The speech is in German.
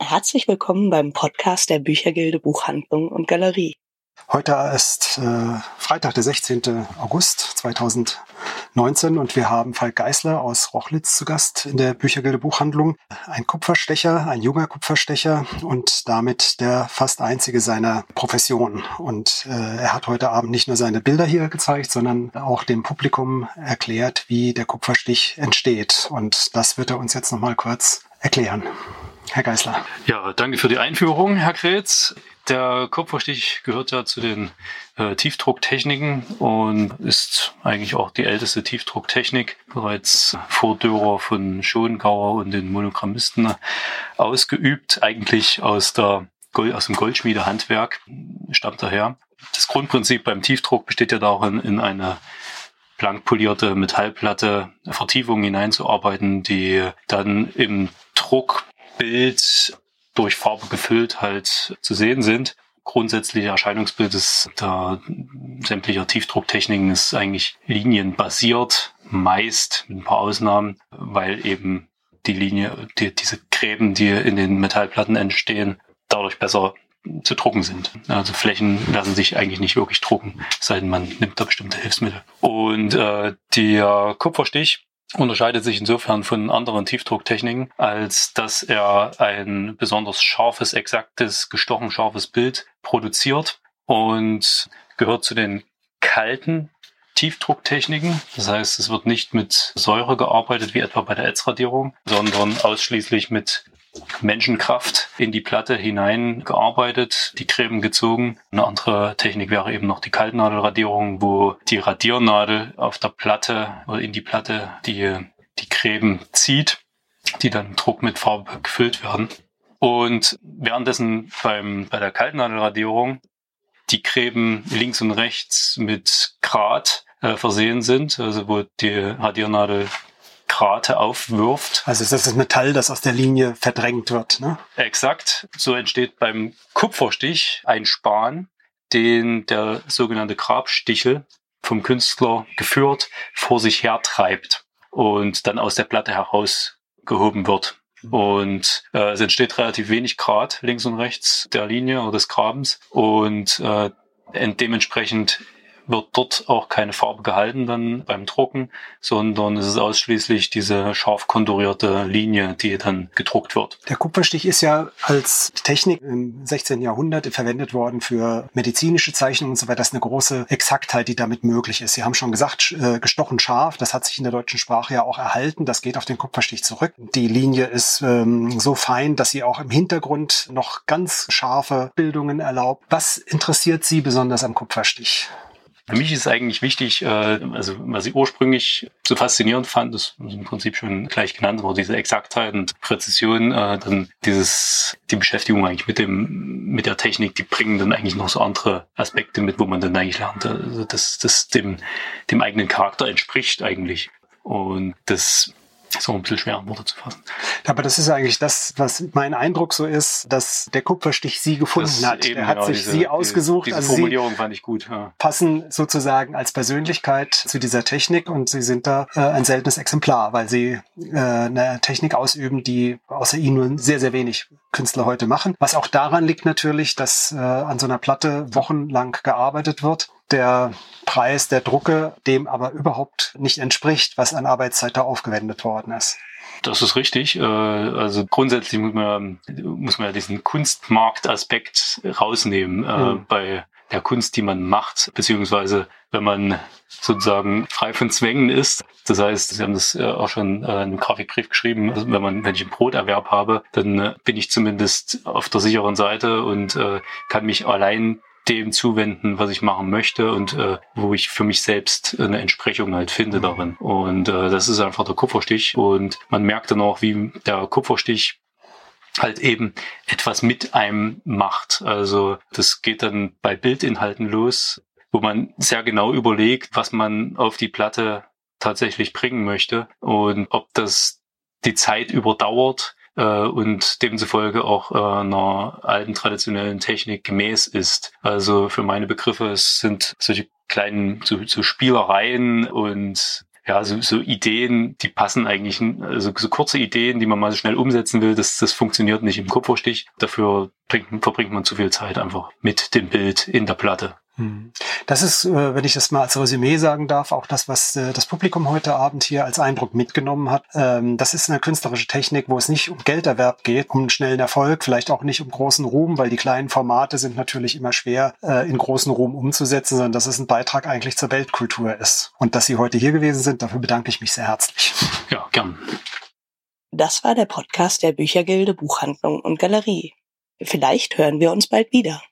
Herzlich willkommen beim Podcast der Büchergilde Buchhandlung und Galerie. Heute ist äh, Freitag, der 16. August 2019 und wir haben Falk Geißler aus Rochlitz zu Gast in der Büchergilde Buchhandlung. Ein Kupferstecher, ein junger Kupferstecher und damit der fast einzige seiner Profession. Und äh, er hat heute Abend nicht nur seine Bilder hier gezeigt, sondern auch dem Publikum erklärt, wie der Kupferstich entsteht. Und das wird er uns jetzt nochmal kurz erklären. Herr Geißler. Ja, danke für die Einführung, Herr Kretz. Der Kupferstich gehört ja zu den äh, Tiefdrucktechniken und ist eigentlich auch die älteste Tiefdrucktechnik, bereits vor Dürer von Schongauer und den Monogrammisten ausgeübt, eigentlich aus, der Gold, aus dem Goldschmiedehandwerk stammt daher. Das Grundprinzip beim Tiefdruck besteht ja darin, in eine blank polierte Metallplatte Vertiefungen hineinzuarbeiten, die dann im Druckbild durch Farbe gefüllt halt zu sehen sind. Grundsätzliche Erscheinungsbild ist der sämtlicher Tiefdrucktechniken ist eigentlich linienbasiert, meist mit ein paar Ausnahmen, weil eben die Linie, die, diese Gräben, die in den Metallplatten entstehen, dadurch besser zu drucken sind. Also Flächen lassen sich eigentlich nicht wirklich drucken, sei denn man nimmt da bestimmte Hilfsmittel. Und äh, der Kupferstich unterscheidet sich insofern von anderen Tiefdrucktechniken, als dass er ein besonders scharfes, exaktes, gestochen scharfes Bild produziert und gehört zu den kalten Tiefdrucktechniken. Das heißt, es wird nicht mit Säure gearbeitet, wie etwa bei der Ätzradierung, sondern ausschließlich mit Menschenkraft in die Platte hineingearbeitet, die Gräben gezogen. Eine andere Technik wäre eben noch die Kaltnadelradierung, wo die Radiernadel auf der Platte oder in die Platte die, die Gräben zieht, die dann Druck mit Farbe gefüllt werden. Und währenddessen beim, bei der Kaltnadelradierung die Gräben links und rechts mit Grat äh, versehen sind, also wo die Radiernadel Grate aufwirft. Also ist das das Metall, das aus der Linie verdrängt wird, ne? Exakt. So entsteht beim Kupferstich ein Span, den der sogenannte Grabstichel vom Künstler geführt vor sich her treibt und dann aus der Platte herausgehoben wird. Und äh, es entsteht relativ wenig Grad links und rechts der Linie oder des Grabens und äh, dementsprechend wird dort auch keine Farbe gehalten dann beim Drucken, sondern es ist ausschließlich diese scharf konturierte Linie, die dann gedruckt wird. Der Kupferstich ist ja als Technik im 16. Jahrhundert verwendet worden für medizinische Zeichnungen und so weiter. Das ist eine große Exaktheit, die damit möglich ist. Sie haben schon gesagt, äh, gestochen scharf, das hat sich in der deutschen Sprache ja auch erhalten. Das geht auf den Kupferstich zurück. Die Linie ist ähm, so fein, dass sie auch im Hintergrund noch ganz scharfe Bildungen erlaubt. Was interessiert Sie besonders am Kupferstich? Für mich ist eigentlich wichtig, äh, also was ich ursprünglich so faszinierend fand, das ist im Prinzip schon gleich genannt, war diese Exaktheit und Präzision, äh, dann dieses, die Beschäftigung eigentlich mit dem, mit der Technik, die bringen dann eigentlich noch so andere Aspekte mit, wo man dann eigentlich lernt, also dass das dem, dem eigenen Charakter entspricht eigentlich. Und das ist auch ein bisschen schwer in Worte zu fassen. Aber das ist eigentlich das, was mein Eindruck so ist, dass der Kupferstich Sie gefunden das hat. Er hat genau, sich diese, Sie ausgesucht. Diese, diese also Formulierung fand ich gut. Ja. Passen sozusagen als Persönlichkeit zu dieser Technik und Sie sind da äh, ein seltenes Exemplar, weil Sie äh, eine Technik ausüben, die außer Ihnen nur sehr, sehr wenig Künstler heute machen. Was auch daran liegt natürlich, dass äh, an so einer Platte wochenlang gearbeitet wird der Preis der Drucke dem aber überhaupt nicht entspricht, was an Arbeitszeit da aufgewendet worden ist. Das ist richtig. Äh, also grundsätzlich muss man, muss man ja diesen Kunstmarktaspekt rausnehmen mhm. bei der Kunst, die man macht, beziehungsweise wenn man sozusagen frei von Zwängen ist. Das heißt, Sie haben das äh, auch schon in einem Grafikbrief geschrieben, also wenn man, wenn ich einen Broterwerb habe, dann bin ich zumindest auf der sicheren Seite und kann mich allein dem zuwenden, was ich machen möchte und äh, wo ich für mich selbst eine Entsprechung halt finde darin. Und äh, das ist einfach der Kupferstich. Und man merkt dann auch, wie der Kupferstich halt eben etwas mit einem macht. Also das geht dann bei Bildinhalten los, wo man sehr genau überlegt, was man auf die Platte tatsächlich bringen möchte und ob das die Zeit überdauert äh, und demzufolge auch äh, einer alten traditionellen Technik gemäß ist. Also für meine Begriffe es sind solche kleinen so, so Spielereien und ja, so, so Ideen, die passen eigentlich, also so kurze Ideen, die man mal so schnell umsetzen will, das, das funktioniert nicht im Kupferstich. Dafür bringt, verbringt man zu viel Zeit einfach mit dem Bild in der Platte. Hm. Das ist, äh, wenn ich das mal als Resümee sagen darf, auch das, was äh, das Publikum heute Abend hier als Eindruck mitgenommen hat. Ähm, das ist eine künstlerische Technik, wo es nicht um Gelderwerb geht, um einen schnellen Erfolg, vielleicht auch nicht um großen Ruhm, weil die kleinen Formate sind natürlich immer schwer äh, in großen Ruhm umzusetzen, sondern dass es ein Beitrag eigentlich zur Weltkultur ist. Und dass Sie heute hier gewesen sind, dafür bedanke ich mich sehr herzlich. Ja, gern. Das war der Podcast der Büchergilde Buchhandlung und Galerie. Vielleicht hören wir uns bald wieder.